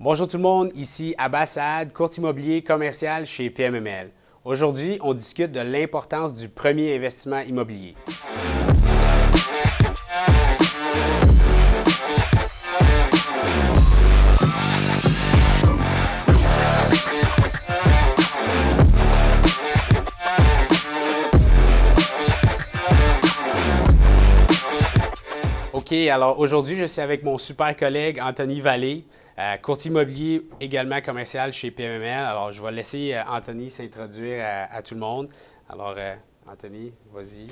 Bonjour tout le monde, ici Abbas courtier immobilier commercial chez PMML. Aujourd'hui, on discute de l'importance du premier investissement immobilier. OK, alors aujourd'hui, je suis avec mon super collègue Anthony Vallée, euh, courtier immobilier également commercial chez PMML. Alors, je vais laisser euh, Anthony s'introduire à, tout le monde. Alors, euh, Anthony, vas-y.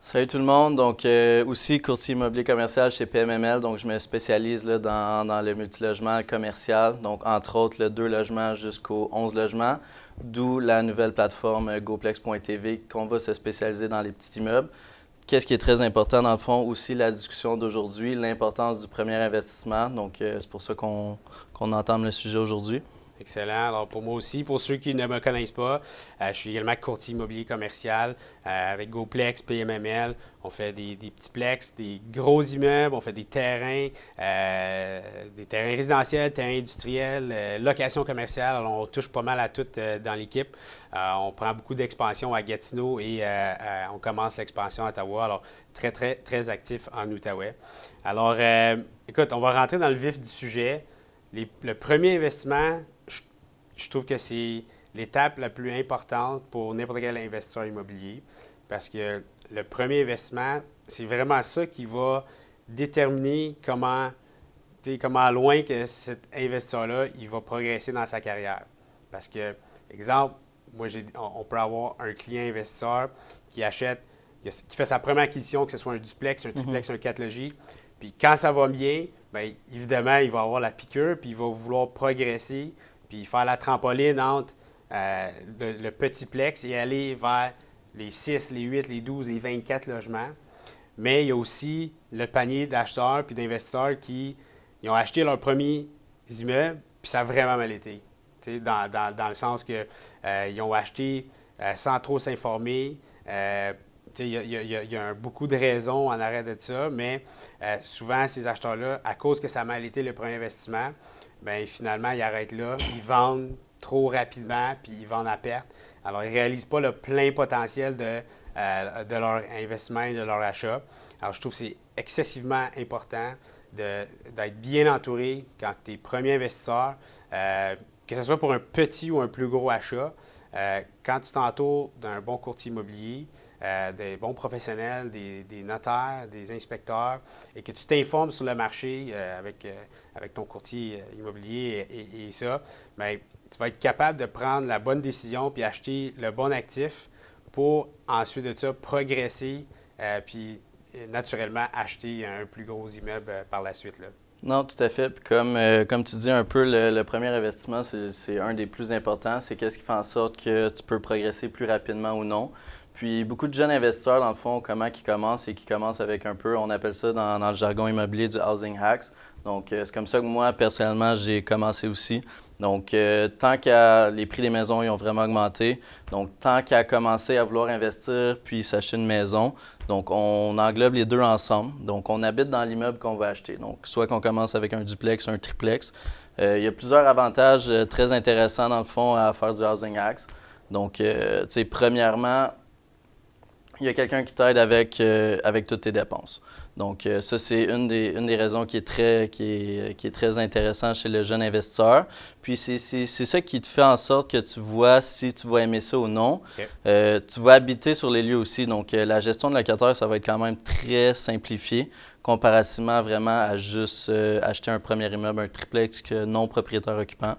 Salut tout le monde. Donc, aussi courtier immobilier commercial chez PMML. Donc, je me spécialise là, dans, dans, le multilogement commercial. Donc, entre autres, le deux logements jusqu'aux 11 logements, d'où la nouvelle plateforme GoPlex.tv qu'on va se spécialiser dans les petits immeubles. Qu'est-ce qui est très important dans le fond aussi, la discussion d'aujourd'hui, l'importance du premier investissement. Donc, euh, c'est pour ça qu'on entame le sujet aujourd'hui. Excellent. Alors, pour moi aussi, pour ceux qui ne me connaissent pas, euh, je suis également courtier immobilier commercial euh, avec GoPlex, PMML. On fait des, petits plex, des gros immeubles, on fait des terrains, euh, des terrains résidentiels, terrains industriels, location commerciale. Alors, on touche pas mal à tout dans l'équipe. on prend beaucoup d'expansion à Gatineau et on commence l'expansion à Ottawa. Alors, très, très, très actif en Outaouais. Alors, écoute, on va rentrer dans le vif du sujet. le premier investissement, je trouve que c'est l'étape la plus importante pour n'importe quel investisseur immobilier parce que le premier investissement, c'est vraiment ça qui va déterminer comment, comment loin que cet investisseur-là, il va progresser dans sa carrière. Parce que, exemple, moi, on peut avoir un client investisseur qui achète, qui fait sa première acquisition, que ce soit un duplex, un triplex, un 4 logis. Puis quand ça va bien, bien, évidemment, il va avoir la piqûre, puis il va vouloir progresser puis faire la trampoline entre euh, le, petit plex et aller vers les 6, les 8, les 12, les 24 logements. Mais il y a aussi le panier d'acheteurs puis d'investisseurs qui ont acheté leurs premiers immeubles, puis ça a vraiment mal été. Dans, le sens qu'ils euh, ont acheté euh, sans trop s'informer. il y, a beaucoup de raisons en arrêt de ça, mais souvent, ces acheteurs-là, à cause que ça a mal été le premier investissement, bien, finalement, ils arrêtent là. Ils vendent trop rapidement, puis ils vendent à perte. Alors, ils ne réalisent pas le plein potentiel de, euh, de leur investissement et de leur achat. Alors, je trouve que c'est excessivement important d'être bien entouré quand tu es premier investisseur, euh, que ce soit pour un petit ou un plus gros achat. Euh, quand tu t'entoures d'un bon courtier immobilier, euh, des bons professionnels, des, notaires, des inspecteurs, et que tu t'informes sur le marché euh, avec, euh, avec ton courtier immobilier et, ça, bien, tu vas être capable de prendre la bonne décision puis acheter le bon actif pour ensuite de ça progresser puis naturellement acheter un plus gros immeuble par la suite. Là. Non, tout à fait. comme, comme tu dis un peu, le, premier investissement, c'est un des plus importants. C'est qu'est-ce qui fait en sorte que tu peux progresser plus rapidement ou non. Puis beaucoup de jeunes investisseurs, dans le fond, comment ils commencent et qui commencent avec un peu, on appelle ça dans, le jargon immobilier du housing hacks. Donc, euh, c'est comme ça que moi, personnellement, j'ai commencé aussi. Donc, euh, tant que les prix des maisons ils ont vraiment augmenté, donc tant qu'à commencer à vouloir investir puis s'acheter une maison, donc on englobe les deux ensemble. Donc, on habite dans l'immeuble qu'on va acheter. Donc, soit qu'on commence avec un duplex, un triplex. Euh, il y a plusieurs avantages très intéressants, dans le fond, à faire du housing hacks. Donc, tu sais, premièrement, il y a quelqu'un qui t'aide avec, euh, avec toutes tes dépenses. Donc, euh, ça, c'est une des, une des raisons qui est, très, qui, est, qui est très intéressant chez le jeune investisseur. Puis, c'est ça qui te fait en sorte que tu vois si tu vas aimer ça ou non. Euh, tu vas habiter sur les lieux aussi. Donc, la gestion de locataire, ça va être quand même très simplifié comparativement vraiment à juste acheter un premier immeuble, un triplex non propriétaire occupant.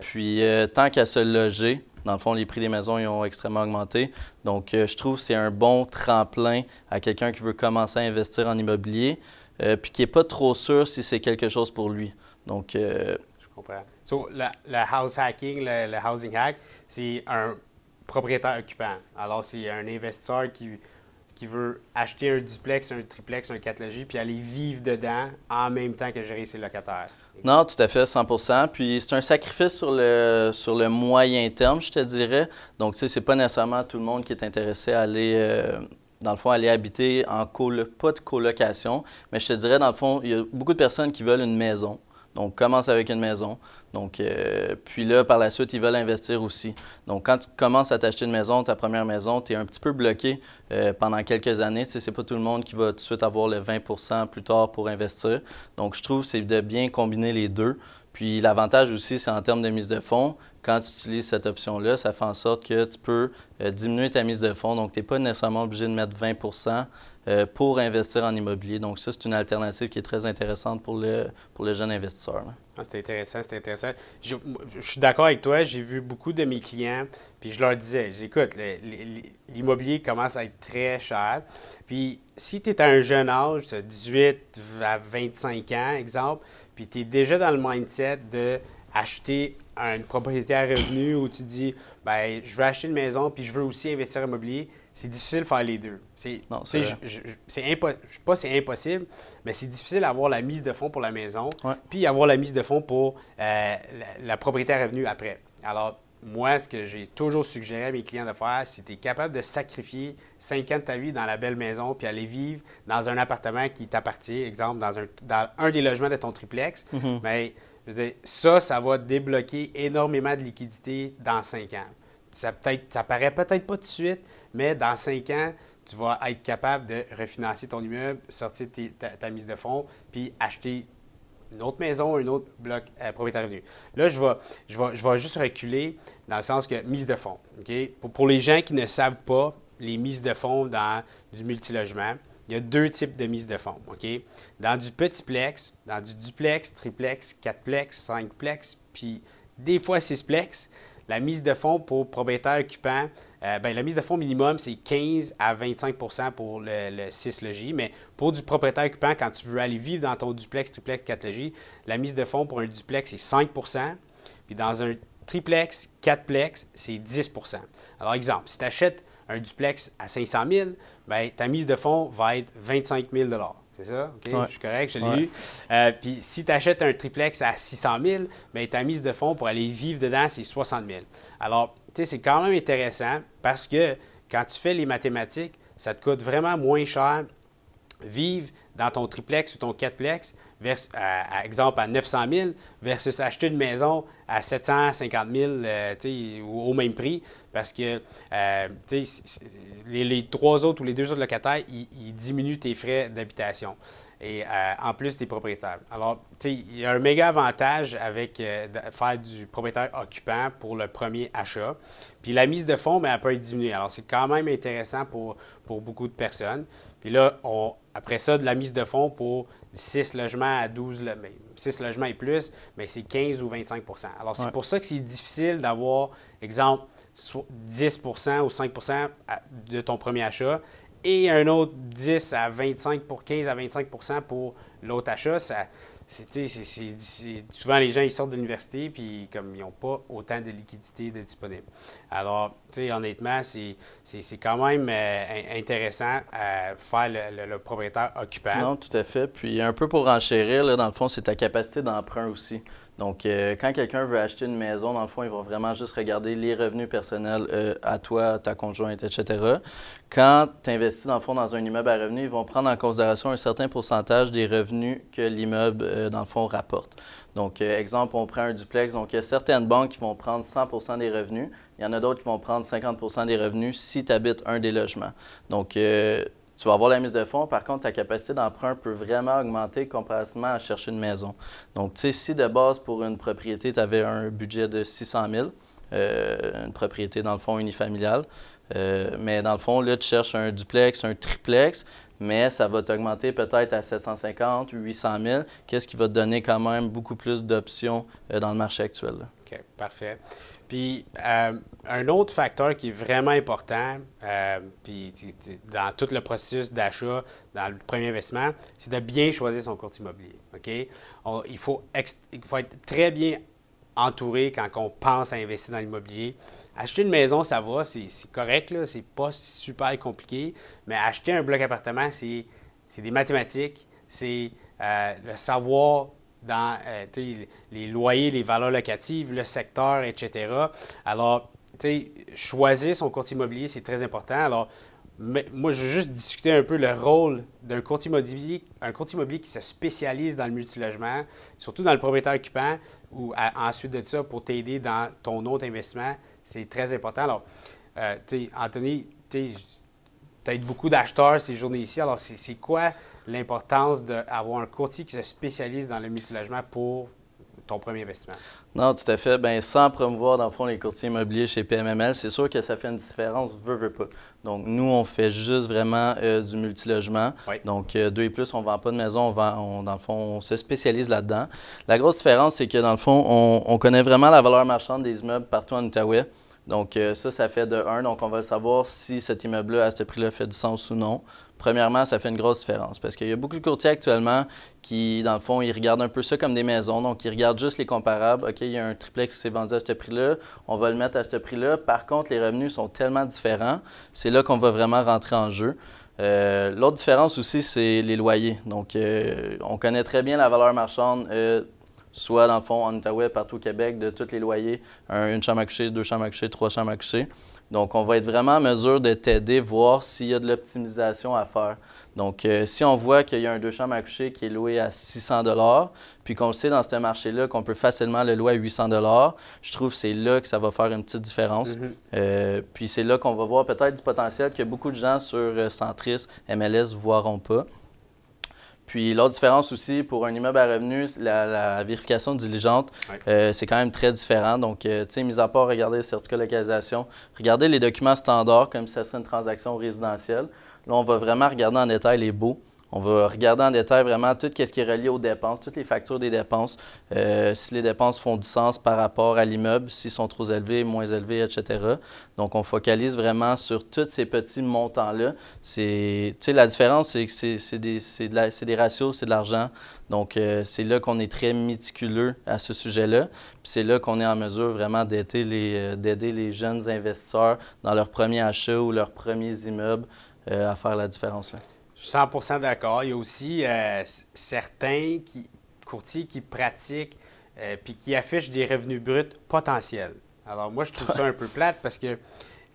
Puis, tant qu'à se loger, dans le fond, les prix des maisons ont extrêmement augmenté. Donc, euh, je trouve que c'est un bon tremplin à quelqu'un qui veut commencer à investir en immobilier, euh, puis qui n'est pas trop sûr si c'est quelque chose pour lui. Donc, euh, je comprends. Le, house hacking, le, housing hack, c'est un propriétaire occupant. Alors, c'est un investisseur qui, qui veut acheter un duplex, un triplex, un 4 logis, puis aller vivre dedans en même temps que gérer ses locataires. Non, tout à fait, 100% Puis c'est un sacrifice sur le, sur le moyen terme, je te dirais. Donc, tu sais, c'est pas nécessairement tout le monde qui est intéressé à aller, euh, dans le fond, aller habiter en colo, pas de colocation, mais je te dirais, dans le fond, il y a beaucoup de personnes qui veulent une maison. Donc, commence avec une maison. Donc, euh, puis là, par la suite, ils veulent investir aussi. Donc, quand tu commences à t'acheter une maison, ta première maison, tu es un petit peu bloqué euh, pendant quelques années. Ce n'est pas tout le monde qui va tout de suite avoir le 20% plus tard pour investir. Donc, je trouve que c'est de bien combiner les deux. Puis l'avantage aussi, c'est en termes de mise de fonds. Quand tu utilises cette option-là, ça fait en sorte que tu peux euh, diminuer ta mise de fonds. Donc, tu n'es pas nécessairement obligé de mettre 20 euh, pour investir en immobilier. Donc, ça, c'est une alternative qui est très intéressante pour le, pour le jeune. Ah, c'est intéressant, c'est intéressant. Je, suis d'accord avec toi. J'ai vu beaucoup de mes clients, puis je leur disais, j'écoute, l'immobilier commence à être très cher. Puis, si tu es à un jeune âge, 18 à 25 ans, exemple, puis tu es déjà dans le mindset de acheter une propriété à revenu où tu dis ben je veux acheter une maison puis je veux aussi investir en immobilier, c'est difficile de faire les deux. C'est c'est pas c'est impossible, mais c'est difficile d'avoir la mise de fonds pour la maison, puis avoir la mise de fonds pour euh, la, propriété à revenu après. Alors moi, ce que j'ai toujours suggéré à mes clients de faire, si tu es capable de sacrifier 5 ans de ta vie dans la belle maison, puis aller vivre dans un appartement qui t'appartient, exemple, dans un, dans un des logements de ton triplex, mm-hmm. mais ça, ça va débloquer énormément de liquidités dans 5 ans. Ça, peut ça paraît peut-être pas tout de suite, mais dans 5 ans, tu vas être capable de refinancer ton immeuble, sortir ta, mise de fonds, puis acheter une autre maison, un autre bloc euh, propriétaire revenu. Là, je vais, je, vais, je vais juste reculer dans le sens que mise de fonds. Pour, les gens qui ne savent pas les mises de fonds dans du multilogement, il y a deux types de mise de fonds. Dans du petitplex, dans du duplex, triplex, quatreplex, cinqplex, puis des fois sixplex, la mise de fonds pour propriétaire occupant, euh, ben, la mise de fonds minimum, c'est 15 à 25% pour le, le 6 logis. Mais pour du propriétaire occupant, quand tu veux aller vivre dans ton duplex, triplex, 4 logis, la mise de fonds pour un duplex, c'est 5% Puis dans un triplex, 4plex, c'est 10% Alors, exemple, si tu achètes un duplex à 500 000, ben, ta mise de fonds va être 25 000 c'est ça? OK? Je suis correct, je l'ai eu. Euh, puis si tu achètes un triplex à 600 000, bien, ta mise de fonds pour aller vivre dedans, c'est 60 000. Alors, tu sais, c'est quand même intéressant parce que quand tu fais les mathématiques, ça te coûte vraiment moins cher vivre dans ton triplex ou ton quatreplex, vers, à, exemple à 900 000, versus acheter une maison à 750 000 euh, au même prix, parce que euh, les, les, trois autres ou les deux autres locataires, ils, diminuent tes frais d'habitation. Et euh, en plus, tu es propriétaire. Alors, tu sais, il y a un méga avantage avec faire du propriétaire occupant pour le premier achat. Puis la mise de fonds, mais ben, elle peut être diminuée. Alors, c'est quand même intéressant pour, pour beaucoup de personnes. Puis là, on, après ça, de la mise de fonds pour 6 logements à 12, 6 logements et plus, mais c'est 15 ou 25 Alors, c'est pour ça que c'est difficile d'avoir, exemple, 10% ou 5% de ton premier achat et un autre 10 à 25 pour 15 à 25 pour l'autre achat. Ça, c'est, souvent les gens ils sortent de l'université puis comme ils n'ont pas autant de liquidités disponibles. Alors, honnêtement, c'est, quand même euh, intéressant à faire le, propriétaire occupant. Non, tout à fait. Puis un peu pour enchérir, là, dans le fond, c'est ta capacité d'emprunt aussi. Donc, euh, quand quelqu'un veut acheter une maison, dans le fond, il va vraiment juste regarder les revenus personnels euh, à toi, ta conjointe, etc. Quand tu investis, dans le fond, dans un immeuble à revenus, ils vont prendre en considération un certain pourcentage des revenus que l'immeuble, euh, dans le fond, rapporte. Donc, exemple, on prend un duplex. Donc, il y a certaines banques qui vont prendre 100% des revenus. Il y en a d'autres qui vont prendre 50% des revenus si tu habites un des logements. Donc, tu vas avoir la mise de fonds. Par contre, ta capacité d'emprunt peut vraiment augmenter comparativement à chercher une maison. Donc, tu sais, si de base, pour une propriété, tu avais un budget de 600 000, euh, une propriété, dans le fond, unifamiliale, euh, mais dans le fond, là, tu cherches un duplex, un triplex, mais ça va t'augmenter peut-être à 750 ou 800 000, qu'est-ce qui va te donner quand même beaucoup plus d'options euh, dans le marché actuel. OK, parfait. Puis, euh, un autre facteur qui est vraiment important, euh, dans tout le processus d'achat, dans le premier investissement, c'est de bien choisir son compte immobilier. Il, faut il faut être très bien entouré quand on pense à investir dans l'immobilier. Acheter une maison, ça va, c'est correct, c'est pas super compliqué, mais acheter un bloc appartement, c'est des mathématiques, c'est euh, le savoir dans euh, les loyers, les valeurs locatives, le secteur, etc. Alors, choisir son compte immobilier, c'est très important. Alors, Mais moi, je veux juste discuter un peu le rôle d'un courtier immobilier, un courtier immobilier qui se spécialise dans le multilogement, surtout dans le propriétaire occupant, ou ensuite de ça, pour t'aider dans ton autre investissement. C'est très important. Alors, euh, Anthony, tu aides beaucoup d'acheteurs ces journées-ci. Alors, c'est quoi l'importance d'avoir un courtier qui se spécialise dans le multilogement pour ton premier investissement? Non, tout à fait. Bien, sans promouvoir, dans le fond, les courtiers immobiliers chez PMML, c'est sûr que ça fait une différence, veut, veut pas. Donc, nous, on fait juste vraiment euh, du multilogement. Donc, euh, deux et plus, on ne vend pas de maison, on vend, dans le fond, on se spécialise là-dedans. La grosse différence, c'est que, dans le fond, on, on, connaît vraiment la valeur marchande des immeubles partout en Outaouais. Donc, euh, ça, ça fait de 1. Donc, on va savoir si cet immeuble-là, à ce prix-là, fait du sens ou non. Premièrement, ça fait une grosse différence parce qu'il y a beaucoup de courtiers actuellement qui, dans le fond, ils regardent un peu ça comme des maisons. Donc, ils regardent juste les comparables. OK, il y a un triplex qui s'est vendu à ce prix-là, on va le mettre à ce prix-là. Par contre, les revenus sont tellement différents. C'est là qu'on va vraiment rentrer en jeu. Euh, l'autre différence aussi, c'est les loyers. Donc, euh, on connaît très bien la valeur marchande soit dans le fond en Outaouais, partout au Québec, de tous les loyers, une chambre à coucher, deux chambres à coucher, trois chambres à coucher. Donc, on va être vraiment en mesure de t'aider, voir s'il y a de l'optimisation à faire. Donc, euh, si on voit qu'il y a un deux chambres à coucher qui est loué à 600 puis qu'on le sait dans ce marché-là qu'on peut facilement le louer à 800 je trouve que c'est là que ça va faire une petite différence. Mm-hmm. Euh, puis c'est là qu'on va voir peut-être du potentiel que beaucoup de gens sur euh, Centris, MLS ne verront pas. Puis l'autre différence aussi, pour un immeuble à revenus, la, vérification diligente, euh, c'est quand même très différent. Donc, euh, tu sais, mis à part regarder le certificat de localisation, regardez les documents standards comme si ce serait une transaction résidentielle. Là, on va vraiment regarder en détail les baux. On va regarder en détail vraiment tout ce qui est relié aux dépenses, toutes les factures des dépenses, euh, si les dépenses font du sens par rapport à l'immeuble, s'ils sont trop élevés, moins élevés, etc. Donc, on focalise vraiment sur tous ces petits montants-là. La différence, c'est que c'est des, de des, ratios, c'est de l'argent. Donc, euh, c'est là qu'on est très méticuleux à ce sujet-là. Puis c'est là qu'on est en mesure vraiment d'aider les, euh, jeunes investisseurs dans leur premier achat ou leurs premiers immeubles à faire la différence. Là. 100% d'accord. Il y a aussi euh, certains qui, courtiers qui pratiquent euh, puis qui affichent des revenus bruts potentiels. Alors moi, je trouve ça un peu plate parce que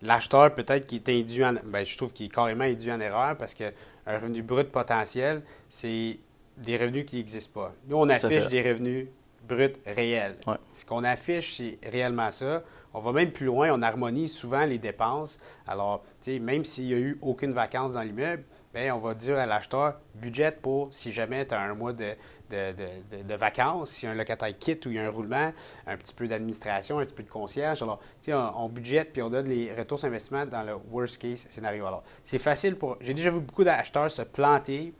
l'acheteur, peut-être qui est induit en... Bien, je trouve qu'il est carrément induit en erreur parce qu'un revenu brut potentiel, c'est des revenus qui n'existent pas. Nous, on affiche des revenus bruts réels. Ce qu'on affiche, c'est réellement ça. On va même plus loin, on harmonise souvent les dépenses. Alors, tu sais, même s'il n'y a eu aucune vacance dans l'immeuble, Bien, on va dire à l'acheteur, budget pour si jamais tu as un mois de, de, vacances, si un locataire quitte ou il y a un roulement, un petit peu d'administration, un petit peu de concierge. Alors, on, on budget puis on donne les retours sur investissement dans le worst case scénario. Alors, c'est facile pour. J'ai déjà vu beaucoup d'acheteurs se planter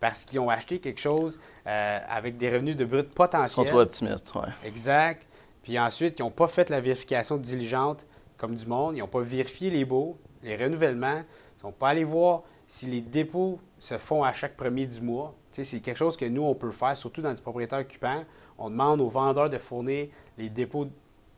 parce qu'ils ont acheté quelque chose euh, avec des revenus de brut potentiels. Ils sont trop optimistes, oui. Exact. Puis ensuite, ils n'ont pas fait la vérification diligente comme du monde. Ils n'ont pas vérifié les baux, les renouvellements. Ils ne sont pas allés voir si les dépôts se font à chaque premier du mois, c'est quelque chose que nous, on peut faire, surtout dans du propriétaire occupant. On demande aux vendeurs de fournir les dépôts,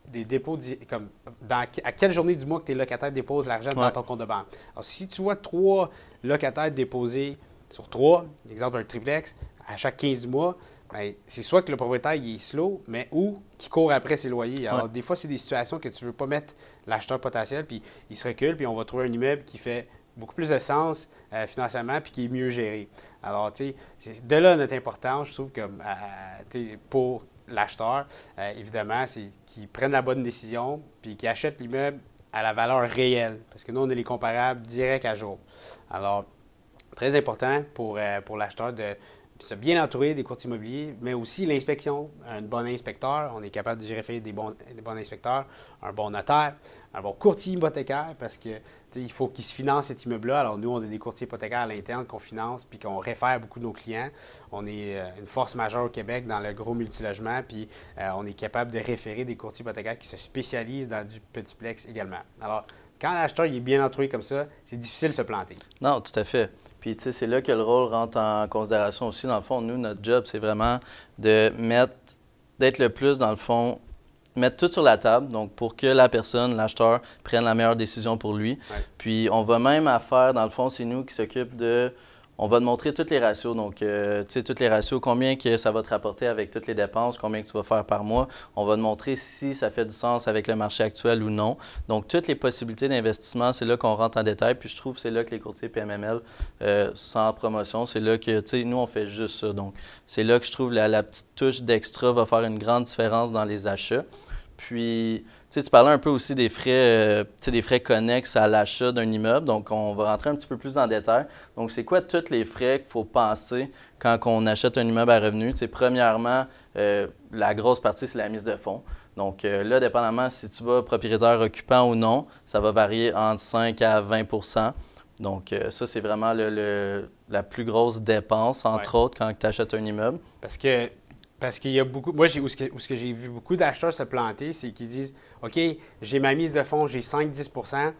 des dépôts, comme à quelle journée du mois que tes locataires déposent l'argent dans ton compte de banque. Alors, si tu vois trois locataires déposés sur trois, exemple un triplex, à chaque 15 du mois, ben, c'est soit que le propriétaire il est slow, mais ou qui court après ses loyers. Alors, des fois, c'est des situations que tu ne veux pas mettre l'acheteur potentiel, puis il se recule, puis on va trouver un immeuble qui fait beaucoup plus de sens euh, financièrement puis qui est mieux géré. Alors, tu sais, de là notre importance, je trouve que euh, pour l'acheteur, euh, évidemment, c'est qu'il prenne la bonne décision puis qu'il achète l'immeuble à la valeur réelle. Parce que nous, on a les comparables direct à jour. Alors, très important pour, pour l'acheteur de se bien entourer des courtiers immobiliers, mais aussi l'inspection. Un bon inspecteur, on est capable de gérer des bons, inspecteurs, un bon notaire, un bon courtier hypothécaire, parce que il faut qu'ils se financent cet immeuble-là. Alors, nous, on a des courtiers hypothécaires à l'interne qu'on finance puis qu'on réfère beaucoup de nos clients. On est euh, une force majeure au Québec dans le gros multilogement, puis euh, on est capable de référer des courtiers hypothécaires qui se spécialisent dans du petit plex également. Alors, quand l'acheteur est bien entouré comme ça, c'est difficile de se planter. Non, tout à fait. Puis, tu sais, c'est là que le rôle rentre en considération aussi. Dans le fond, nous, notre job, c'est vraiment de mettre, d'être le plus, dans le fond, mettre tout sur la table, donc pour que la personne, l'acheteur, prenne la meilleure décision pour lui. Puis on va même à faire, dans le fond, c'est nous qui s'occupe de on va te montrer tous les ratios. Donc, euh, tu sais, tous les ratios, combien que ça va te rapporter avec toutes les dépenses, combien que tu vas faire par mois. On va te montrer si ça fait du sens avec le marché actuel ou non. Donc, toutes les possibilités d'investissement, c'est là qu'on rentre en détail. Puis, je trouve que c'est là que les courtiers PMML, euh, sans promotion, c'est là que, tu sais, nous, on fait juste ça. Donc, c'est là que je trouve la, la petite touche d'extra va faire une grande différence dans les achats. Puis, tu parlais un peu aussi des frais, euh, des frais connexes à l'achat d'un immeuble. Donc, on va rentrer un petit peu plus en détail. Donc, c'est quoi tous les frais qu'il faut penser quand on achète un immeuble à revenu? sais, premièrement, euh, la grosse partie, c'est la mise de fonds. Donc, euh, là, dépendamment si tu vas propriétaire occupant ou non, ça va varier entre 5 à 20% donc, ça, c'est vraiment le, la plus grosse dépense, entre autres, quand tu achètes un immeuble. Parce que parce qu'il y a beaucoup. Moi, où ce que, que j'ai vu beaucoup d'acheteurs se planter, c'est qu'ils disent OK, j'ai ma mise de fonds, j'ai 5-10%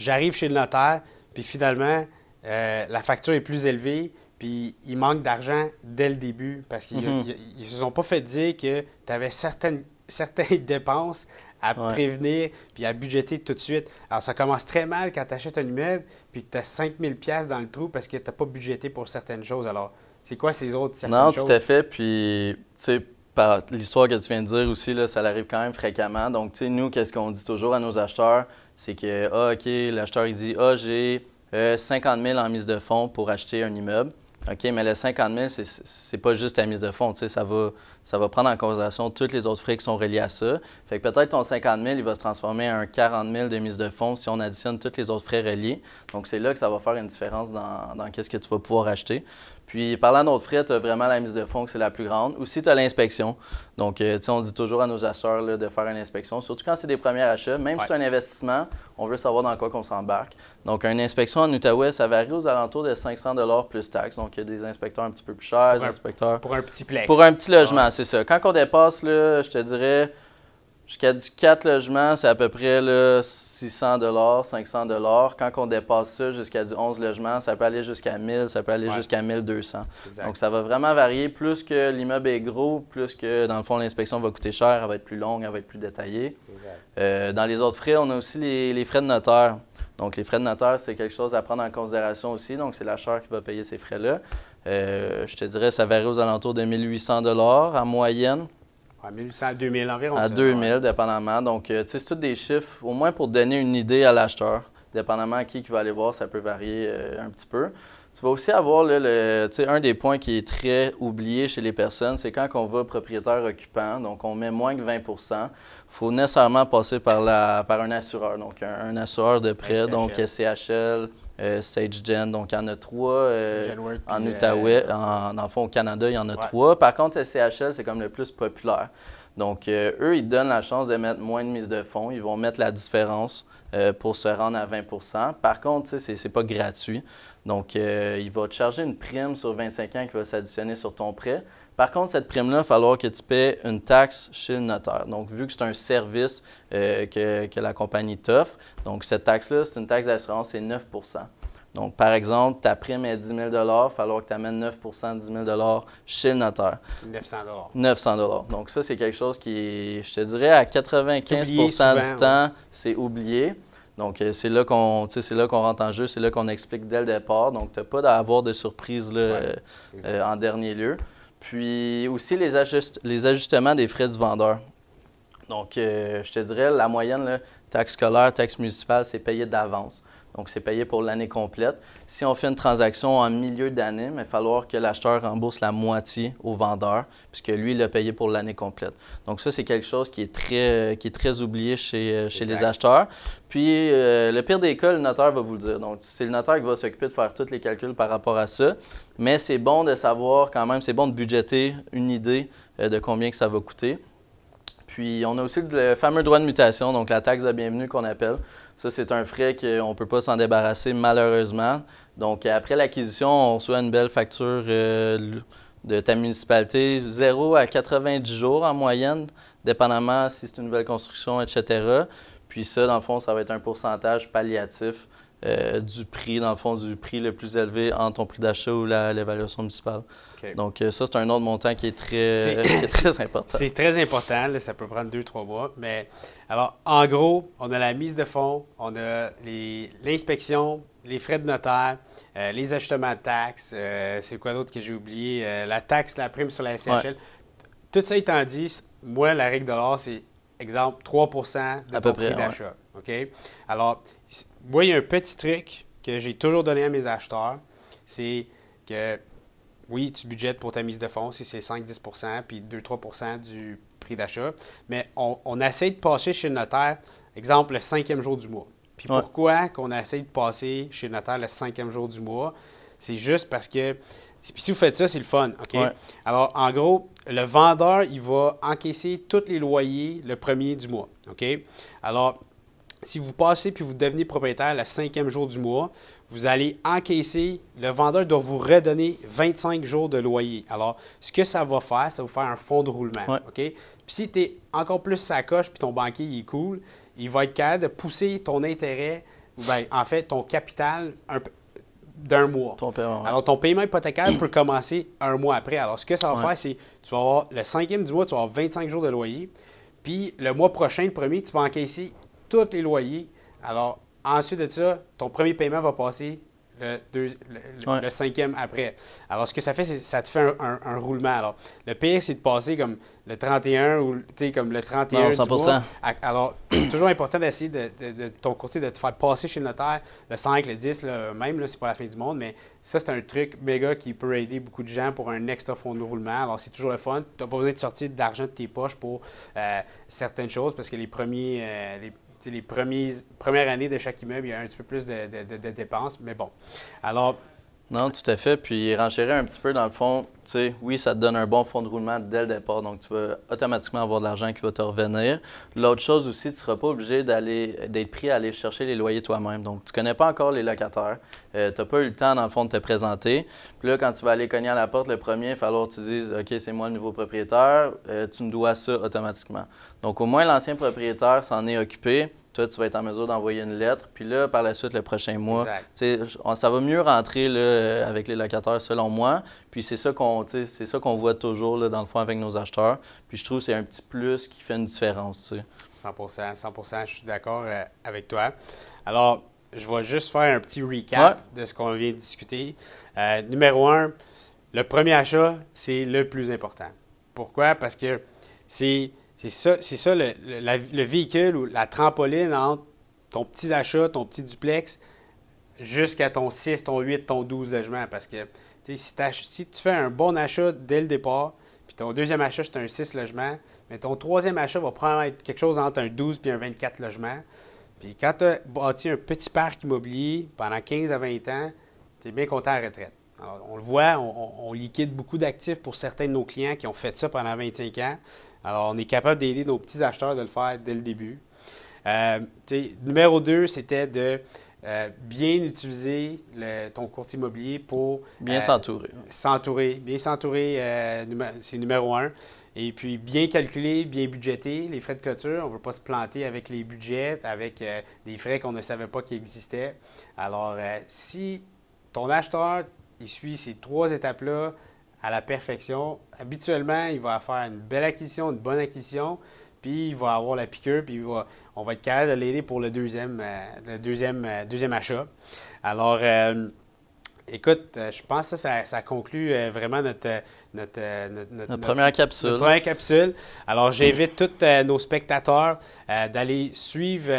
j'arrive chez le notaire, puis finalement, euh, la facture est plus élevée, puis il manque d'argent dès le début parce qu'ils ne mm-hmm. se sont pas fait dire que tu avais certaines, certaines dépenses à prévenir puis à budgéter tout de suite. Alors, ça commence très mal quand tu achètes un immeuble puis que tu as 5000 pièces dans le trou parce que tu n'as pas budgété pour certaines choses. Alors, c'est quoi ces autres certaines non, tout à fait. Puis, tu sais, par l'histoire que tu viens de dire aussi, là, ça arrive quand même fréquemment. Donc, tu sais, nous, qu'est-ce qu'on dit toujours à nos acheteurs? C'est que, ah, OK, l'acheteur, il dit, ah, j'ai 50 euh, 000 en mise de fonds pour acheter un immeuble. OK, mais le 50 000, c'est pas juste ta mise de fonds. Ça va, ça va prendre en considération tous les autres frais qui sont reliés à ça. Fait que peut-être ton 50 000, il va se transformer en un 40 000 de mise de fonds si on additionne tous les autres frais reliés. Donc, c'est là que ça va faire une différence dans, dans qu'est-ce que tu vas pouvoir acheter. Puis, parlant d'autres frais, tu as vraiment la mise de fonds qui c'est la plus grande. Aussi, tu as l'inspection. Donc, euh, tu sais, on dit toujours à nos acheteurs de faire une inspection, surtout quand c'est des premiers achats. Même si c'est un investissement, on veut savoir dans quoi qu'on s'embarque. Donc, une inspection en Outaouais, ça varie aux alentours de 500 plus taxes. Donc, il y a des inspecteurs un petit peu plus chers, des inspecteurs... Pour un petit plex. Pour un petit logement, c'est ça. Quand on dépasse, là, je te dirais Jusqu'à du 4 logements, c'est à peu près là, 600 500 Quand on dépasse ça jusqu'à du 11 logements, ça peut aller jusqu'à 1000, ça peut aller jusqu'à 1200. Donc, ça va vraiment varier. Plus que l'immeuble est gros, plus que, dans le fond, l'inspection va coûter cher, elle va être plus longue, elle va être plus détaillée. Euh, dans les autres frais, on a aussi les, frais de notaire. Donc, les frais de notaire, c'est quelque chose à prendre en considération aussi. Donc, c'est l'acheteur qui va payer ces frais-là. Euh, je te dirais, ça varie aux alentours de 1800 en moyenne. À 1800 à 2000 environ. À 2000, dépendamment. Donc, euh, tu sais, c'est tous des chiffres, au moins pour donner une idée à l'acheteur. Dépendamment à qui qui va aller voir, ça peut varier euh, un petit peu. Tu vas aussi avoir le, un des points qui est très oublié chez les personnes, c'est quand on va propriétaire occupant, donc on met moins que 20% il faut nécessairement passer par, la, par un assureur, donc un, assureur de prêt, donc CHL, euh, SageGen, donc il y en a trois euh, en Outaouais, euh, dans le fond au Canada, il y en a trois. Par contre, CHL, c'est comme le plus populaire. Donc, eux, ils donnent la chance de mettre moins de mise de fonds. Ils vont mettre la différence pour se rendre à 20% Par contre, ce n'est pas gratuit. Donc, euh, il va te charger une prime sur 25 ans qui va s'additionner sur ton prêt. Par contre, cette prime-là, il va falloir que tu paies une taxe chez le notaire. Donc, vu que c'est un service euh, que, la compagnie t'offre, donc cette taxe-là, c'est une taxe d'assurance, c'est 9% donc, par exemple, ta prime est 10 000 il va falloir que tu amènes 9% de 10 000 chez le notaire. 900 900 Donc, ça, c'est quelque chose qui, je te dirais, à 95% du temps, c'est oublié. Donc, euh, c'est là qu'on là qu'on rentre en jeu, c'est là qu'on explique dès le départ. Donc, tu n'as pas à avoir de surprise là, euh, euh, en dernier lieu. Puis aussi les, les ajustements des frais du vendeur. Donc, je te dirais, la moyenne, là, taxe scolaire, taxe municipale, c'est payé d'avance. Donc, c'est payé pour l'année complète. Si on fait une transaction en milieu d'année, il va falloir que l'acheteur rembourse la moitié au vendeur, puisque lui, il a payé pour l'année complète. Donc, ça, c'est quelque chose qui est très, qui est très oublié chez, euh, chez les acheteurs. Puis, euh, le pire des cas, le notaire va vous le dire. Donc, c'est le notaire qui va s'occuper de faire tous les calculs par rapport à ça. Mais c'est bon de savoir quand même, c'est bon de budgéter une idée euh, de combien que ça va coûter. Puis, on a aussi le fameux droit de mutation, donc la taxe de bienvenue qu'on appelle. Ça, c'est un frais qu'on ne peut pas s'en débarrasser malheureusement. Donc, après l'acquisition, on reçoit une belle facture euh, de ta municipalité, 0 à 90 jours en moyenne, dépendamment si c'est une nouvelle construction, etc. Puis ça, dans le fond, ça va être un pourcentage palliatif euh, du prix, dans le fond, du prix le plus élevé entre ton prix d'achat ou l'évaluation municipale. Donc, euh, ça, c'est un autre montant qui est très, très important. C'est très important. ça peut prendre deux, trois mois. Mais alors, en gros, on a la mise de fonds, on a l'inspection, les, frais de notaire, euh, les ajustements de taxes. c'est quoi d'autre que j'ai oublié? la taxe, la prime sur la SHL. Tout ça étant dit, moi, la règle de l'or, c'est, exemple, 3% de ton prix d'achat. OK? Alors, moi, il y a un petit truc que j'ai toujours donné à mes acheteurs, c'est que oui, tu budgètes pour ta mise de fonds si c'est 5-10% puis 2-3% du prix d'achat, mais on, essaie de passer chez le notaire, exemple, le cinquième jour du mois. Puis pourquoi qu'on essaie de passer chez le notaire le cinquième jour du mois? C'est juste parce que si vous faites ça, c'est le fun. OK? Alors, en gros, le vendeur, il va encaisser tous les loyers le premier du mois. OK? Alors, si vous passez puis vous devenez propriétaire le cinquième jour du mois, vous allez encaisser, le vendeur doit vous redonner 25 jours de loyer. Alors, ce que ça va faire, ça va vous faire un fonds de roulement. OK? Puis si tu es encore plus sacoche puis ton banquier il est cool, il va être capable de pousser ton intérêt, ben, en fait, ton capital d'un mois. Ton paiement, Alors, ton paiement hypothécaire peut commencer un mois après. Alors, ce que ça va faire, c'est tu vas avoir le cinquième du mois, tu vas avoir 25 jours de loyer. Puis le mois prochain, le premier, tu vas encaisser tous les loyers. Alors, ensuite de ça, ton premier paiement va passer le, cinquième après. Alors, ce que ça fait, c'est ça te fait un, roulement. Alors, le pire, c'est de passer comme le 31 ou comme le 31 non, 100%. alors, c'est toujours important d'essayer de, ton côté de te faire passer chez le notaire le 5, le 10, même, là, c'est pas la fin du monde, mais ça, c'est un truc méga qui peut aider beaucoup de gens pour un extra fonds de roulement. Alors, c'est toujours le fun. Tu n'as pas besoin de sortir de l'argent de tes poches pour euh, certaines choses parce que les premiers, euh, les premières années de chaque immeuble, il y a un petit peu plus de, dépenses, mais bon. Alors, non, tout à fait. Puis renchérir un petit peu, dans le fond, tu sais, oui, ça te donne un bon fonds de roulement dès le départ, donc tu vas automatiquement avoir de l'argent qui va te revenir. L'autre chose aussi, tu ne seras pas obligé d'être pris à aller chercher les loyers toi-même. Donc, tu ne connais pas encore les locataires. Euh, tu n'as pas eu le temps, dans le fond, de te présenter. Puis là, quand tu vas aller cogner à la porte, le premier, il va falloir que tu dises OK, c'est moi le nouveau propriétaire, euh, tu me dois ça automatiquement. Donc, au moins, l'ancien propriétaire s'en est occupé toi, tu vas être en mesure d'envoyer une lettre. Puis là, par la suite, le prochain mois, ça va mieux rentrer là, avec les locataires, selon moi. Puis c'est ça qu'on c'est ça qu'on voit toujours là, dans le fond avec nos acheteurs. Puis je trouve que c'est un petit plus qui fait une différence. 100% 100% je suis d'accord euh, avec toi. Alors, je vais juste faire un petit recap de ce qu'on vient de discuter. Euh, numéro un, le premier achat, c'est le plus important. Pourquoi? Parce que c'est c'est ça, c'est ça le, véhicule ou la trampoline entre ton petit achat, ton petit duplex, jusqu'à ton 6, ton 8, ton 12 logements. Parce que si, tu fais un bon achat dès le départ, puis ton deuxième achat, c'est un 6 logements, mais ton troisième achat va probablement être quelque chose entre un 12 et un 24 logements. Puis quand tu as bâti un petit parc immobilier pendant 15 à 20 ans, tu es bien content à retraite. on le voit, on, on liquide beaucoup d'actifs pour certains de nos clients qui ont fait ça pendant 25 ans. Alors, on est capable d'aider nos petits acheteurs de le faire dès le début. Euh, numéro 2, c'était de euh, bien utiliser ton courtier immobilier pour... Bien euh, s'entourer. S'entourer. Bien s'entourer, c'est numéro un. Et puis, bien calculer, bien budgéter les frais de clôture. On ne veut pas se planter avec les budgets, avec des frais qu'on ne savait pas qu'ils existaient. Alors, si ton acheteur, il suit ces trois étapes-là, à la perfection. Habituellement, il va faire une belle acquisition, une bonne acquisition, puis il va avoir la piqûre, puis on va être capable de l'aider pour le deuxième, euh, deuxième, euh, deuxième achat. Alors, euh, écoute, je pense que ça, ça, conclut vraiment notre, notre, notre, première capsule. Notre première capsule. Alors, j'invite tous nos spectateurs d'aller suivre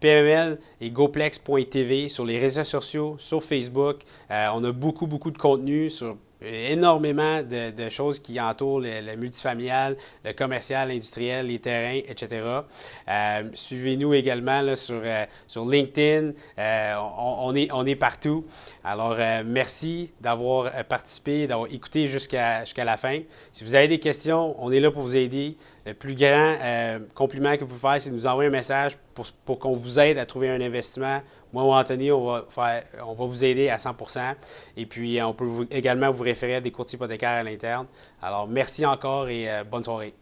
PML et GoPlex.tv sur les réseaux sociaux, sur Facebook. on a beaucoup, beaucoup de contenu sur énormément de, choses qui entourent le, multifamilial, le commercial, l'industriel, les terrains, etc. Euh, suivez-nous également sur, euh, sur LinkedIn. Euh, on, est, on est partout. Alors, merci d'avoir participé, d'avoir écouté jusqu'à jusqu'à la fin. Si vous avez des questions, on est là pour vous aider. Le plus grand compliment que vous pouvez faire, c'est de nous envoyer un message pour, pour qu'on vous aide à trouver un investissement moi ou Anthony, on va, on va vous aider à 100% Et puis, on peut également vous référer à des courtiers hypothécaires à l'interne. Alors, merci encore et euh, bonne soirée.